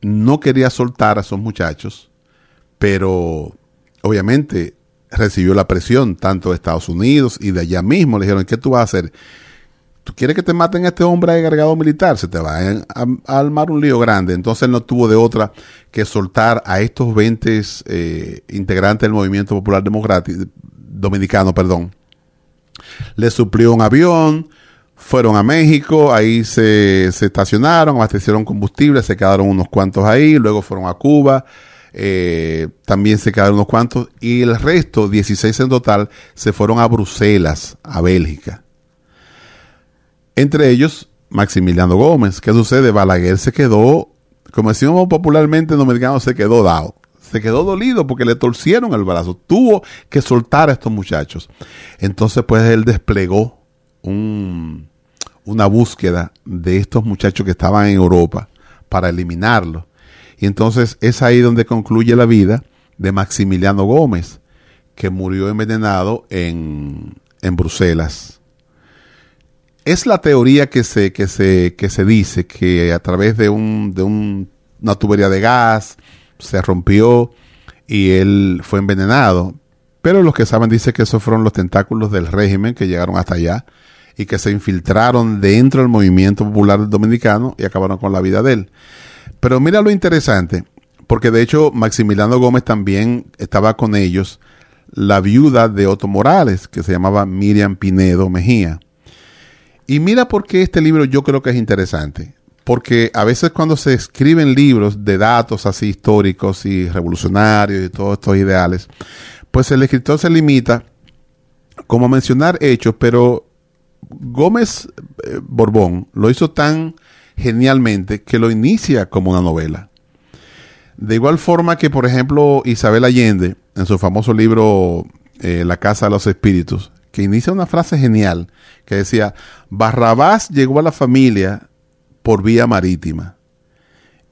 no quería soltar a esos muchachos, pero obviamente recibió la presión tanto de Estados Unidos y de allá mismo. Le dijeron, ¿qué tú vas a hacer? ¿Tú quieres que te maten a este hombre agregado militar? Se te va a, a, armar un lío grande. Entonces él no tuvo de otra que soltar a estos 20 eh, integrantes del Movimiento Popular Democrático Dominicano, perdón. Le suplió un avión, fueron a México, ahí se, se estacionaron, abastecieron combustible, se quedaron unos cuantos ahí, luego fueron a Cuba, eh, también se quedaron unos cuantos, y el resto, 16 en total, se fueron a Bruselas, a Bélgica. Entre ellos, Maximiliano Gómez. ¿Qué sucede? Balaguer se quedó, como decimos popularmente en dominicano, se quedó dado. Se quedó dolido porque le torcieron el brazo. Tuvo que soltar a estos muchachos. Entonces, pues él desplegó un, una búsqueda de estos muchachos que estaban en Europa para eliminarlos. Y entonces es ahí donde concluye la vida de Maximiliano Gómez, que murió envenenado en, en Bruselas. Es la teoría que se, que, se, que se dice que a través de, un, de un, una tubería de gas se rompió y él fue envenenado. Pero los que saben dicen que esos fueron los tentáculos del régimen que llegaron hasta allá y que se infiltraron dentro del movimiento popular dominicano y acabaron con la vida de él. Pero mira lo interesante, porque de hecho Maximiliano Gómez también estaba con ellos, la viuda de Otto Morales, que se llamaba Miriam Pinedo Mejía. Y mira por qué este libro yo creo que es interesante. Porque a veces cuando se escriben libros de datos así históricos y revolucionarios y todos estos ideales, pues el escritor se limita como a mencionar hechos, pero Gómez eh, Borbón lo hizo tan genialmente que lo inicia como una novela. De igual forma que, por ejemplo, Isabel Allende, en su famoso libro eh, La Casa de los Espíritus, que inicia una frase genial que decía, Barrabás llegó a la familia por vía marítima.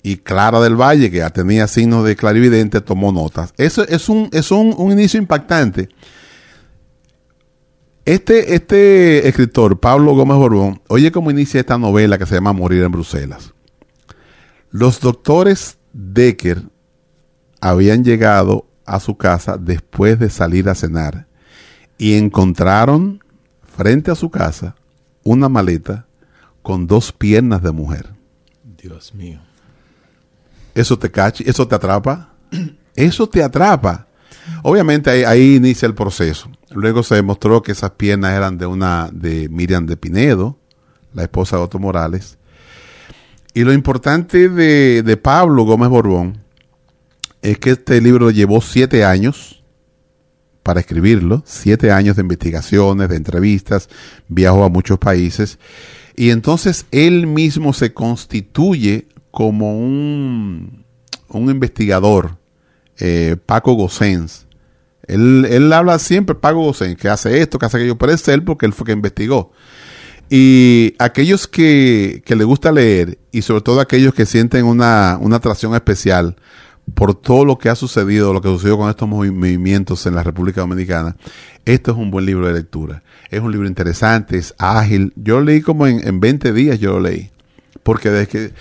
Y Clara del Valle, que ya tenía signos de clarividente, tomó notas. Eso es un, es un, un inicio impactante este, este escritor, Pablo Gómez Borbón, oye cómo inicia esta novela que se llama Morir en Bruselas. Los doctores Decker habían llegado a su casa después de salir a cenar y encontraron frente a su casa una maleta con dos piernas de mujer. Dios mío. ¿Eso te cacha? ¿Eso te atrapa? Eso te atrapa. Obviamente ahí, ahí inicia el proceso. Luego se demostró que esas piernas eran de una de Miriam de Pinedo, la esposa de Otto Morales. Y lo importante de, de Pablo Gómez Borbón es que este libro llevó siete años para escribirlo, siete años de investigaciones, de entrevistas, viajó a muchos países y entonces él mismo se constituye como un, un investigador, eh, Paco Gossens. Él, él habla siempre, Paco Gossens, que hace esto, que hace aquello, pero es él porque él fue que investigó. Y aquellos que, que le gusta leer, y sobre todo aquellos que sienten una, una atracción especial por todo lo que ha sucedido, lo que sucedió con estos movimientos en la República Dominicana, esto es un buen libro de lectura. Es un libro interesante, es ágil. Yo lo leí como en, en 20 días, yo lo leí. Porque desde que,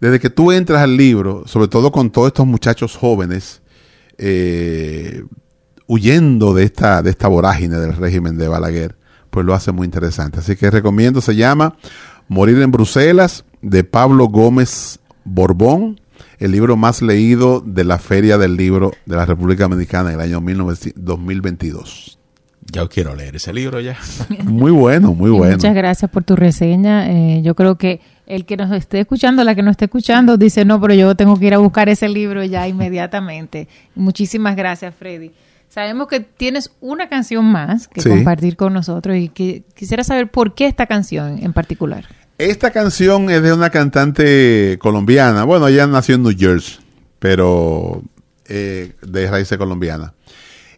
desde que tú entras al libro, sobre todo con todos estos muchachos jóvenes, eh, huyendo de esta, de esta vorágine del régimen de Balaguer, pues lo hace muy interesante. Así que recomiendo, se llama Morir en Bruselas, de Pablo Gómez Borbón, el libro más leído de la Feria del Libro de la República Dominicana en el año 1900 2022. Yo quiero leer ese libro ya. Muy bueno, muy Y bueno. Muchas gracias por tu reseña. Eh, yo creo que el que nos esté escuchando, la que nos esté escuchando, dice, no, pero yo tengo que ir a buscar ese libro ya inmediatamente. Muchísimas gracias, Freddy. Sabemos que tienes una canción más que Sí. compartir con nosotros y que quisiera saber por qué esta canción en particular. Esta canción es de una cantante colombiana. Bueno, ella nació en New Jersey, pero eh, de raíces colombiana.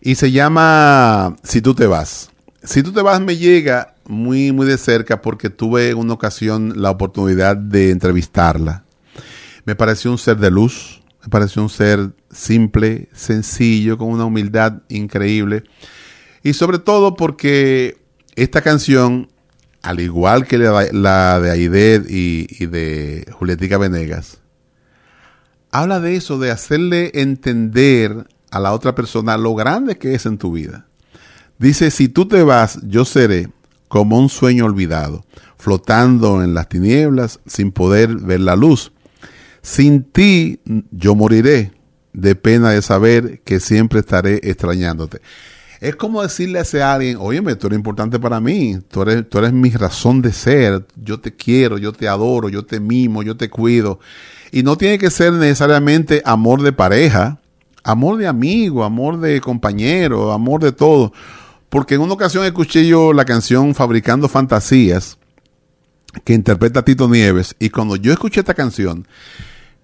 Y se llama Si tú te vas. Si tú te vas me llega muy, muy de cerca porque tuve en una ocasión la oportunidad de entrevistarla. Me pareció un ser de luz, me pareció un ser simple, sencillo, con una humildad increíble. Y sobre todo porque esta canción, al igual que la, de Aided y, y de Julietica Venegas, habla de eso, de hacerle entender a la otra persona lo grande que es en tu vida. Dice, si tú te vas, yo seré como un sueño olvidado, flotando en las tinieblas sin poder ver la luz. Sin ti yo moriré de pena de saber que siempre estaré extrañándote. Es como decirle a ese alguien, óyeme, tú eres importante para mí, tú eres, tú eres mi razón de ser, yo te quiero, yo te adoro, yo te mimo, yo te cuido. Y no tiene que ser necesariamente amor de pareja, amor de amigo, amor de compañero, amor de todo. Porque en una ocasión escuché yo la canción Fabricando Fantasías, que interpreta Tito Nieves, y cuando yo escuché esta canción,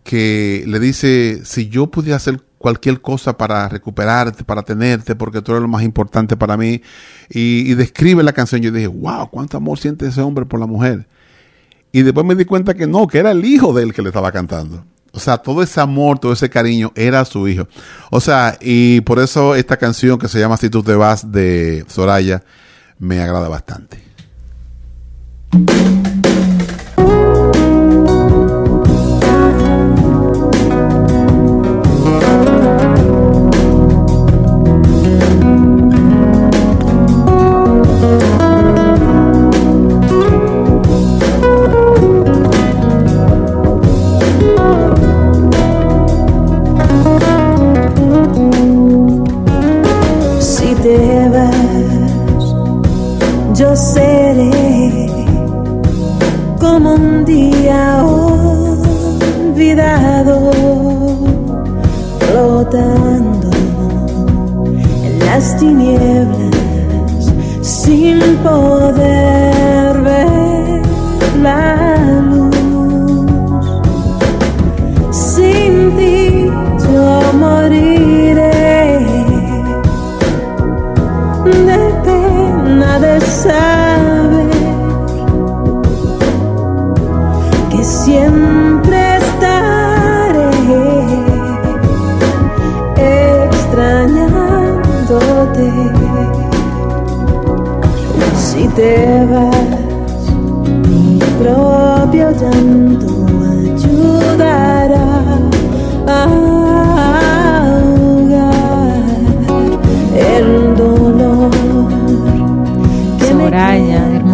que le dice, si yo pudiera hacer cualquier cosa para recuperarte, para tenerte, porque tú eres lo más importante para mí, y, describe la canción, yo dije, wow, cuánto amor siente ese hombre por la mujer. Y después me di cuenta que no, que era el hijo de él que le estaba cantando. O sea, todo ese amor, todo ese cariño era su hijo. O sea, y por eso esta canción que se llama Si tú te vas de Soraya me agrada bastante.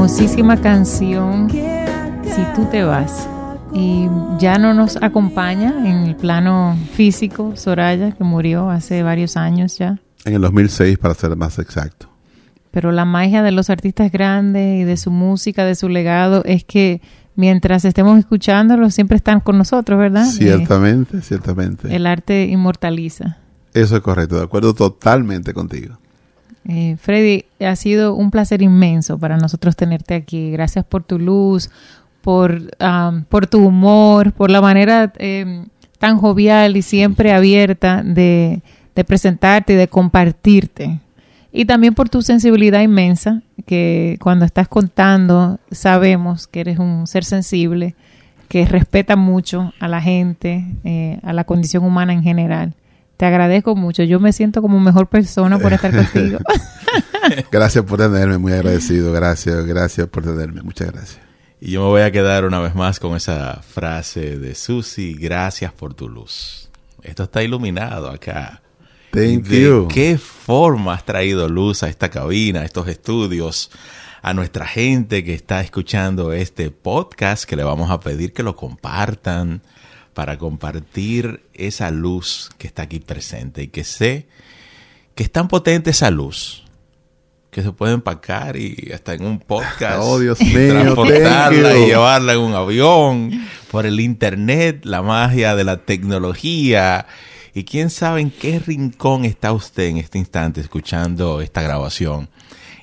Hermosísima canción. Si tú te vas. y ya no nos acompaña en el plano físico Soraya, que murió hace varios años ya. En el 2006, para ser más exacto. Pero la magia de los artistas grandes y de su música, de su legado, es que mientras estemos escuchándolo, siempre están con nosotros, ¿verdad? Ciertamente, ciertamente. El arte inmortaliza. Eso es correcto, de acuerdo totalmente contigo. Eh, Freddy, ha sido un placer inmenso para nosotros tenerte aquí. Gracias por tu luz, por, por tu humor, por la manera eh, tan jovial y siempre abierta de, de presentarte y de compartirte. Y también por tu sensibilidad inmensa, que cuando estás contando sabemos que eres un ser sensible, que respeta mucho a la gente, eh, a la condición humana en general. Te agradezco mucho. Yo me siento como mejor persona por estar contigo. gracias por tenerme, muy agradecido. Gracias, gracias por tenerme. Muchas gracias. Y yo me voy a quedar una vez más con esa frase de Susi, gracias por tu luz. Esto está iluminado acá. Thank ¿De you. qué forma has traído luz a esta cabina, a estos estudios, a nuestra gente que está escuchando este podcast, que le vamos a pedir que lo compartan para compartir esa luz que está aquí presente y que sé que es tan potente esa luz que se puede empacar y hasta en un podcast Oh, Dios mío, transportarla y llevarla en un avión por el internet, la magia de la tecnología y quién sabe en qué rincón está usted en este instante escuchando esta grabación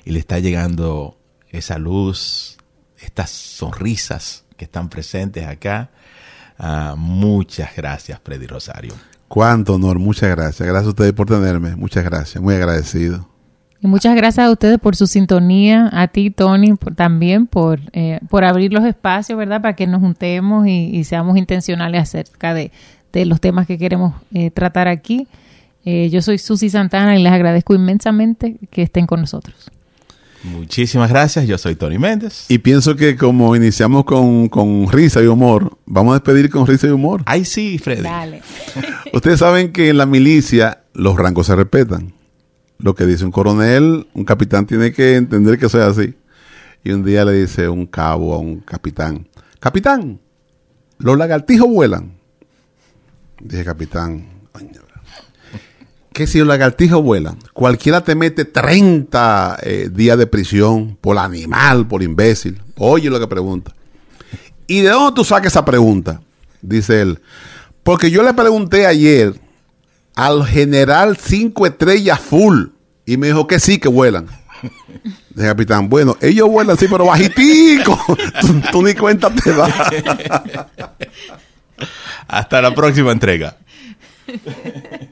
y le está llegando esa luz, estas sonrisas que están presentes acá. Ah, muchas gracias, Freddy Rosario. Cuánto honor, muchas gracias. Gracias a ustedes por tenerme. Muchas gracias, muy agradecido. Y muchas gracias a ustedes por su sintonía, a ti, Tony, por- también por, eh, por abrir los espacios, ¿verdad? Para que nos juntemos y, y seamos intencionales acerca de, de los temas que queremos eh, tratar aquí. Eh, yo soy Susi Santana y les agradezco inmensamente que estén con nosotros. Muchísimas gracias, yo soy Tony Méndez. Y pienso que como iniciamos con, con risa y humor, vamos a despedir con risa y humor. Ay, sí, Freddy. Dale. Ustedes saben que en la milicia los rangos se respetan. Lo que dice un coronel, un capitán tiene que entender que eso es así. Y un día le dice un cabo a un capitán, capitán, los lagartijos vuelan. Dije, capitán, "Coño, que si los lagartijos vuelan, cualquiera te mete 30 eh, días de prisión por animal, por imbécil. Oye lo que pregunta. ¿Y de dónde tú sacas esa pregunta? Dice él. Porque yo le pregunté ayer al general cinco estrellas full y me dijo que sí, que vuelan. Dije, capitán, bueno, ellos vuelan, sí, pero bajitico. tú, tú ni cuenta te das. Hasta la próxima entrega.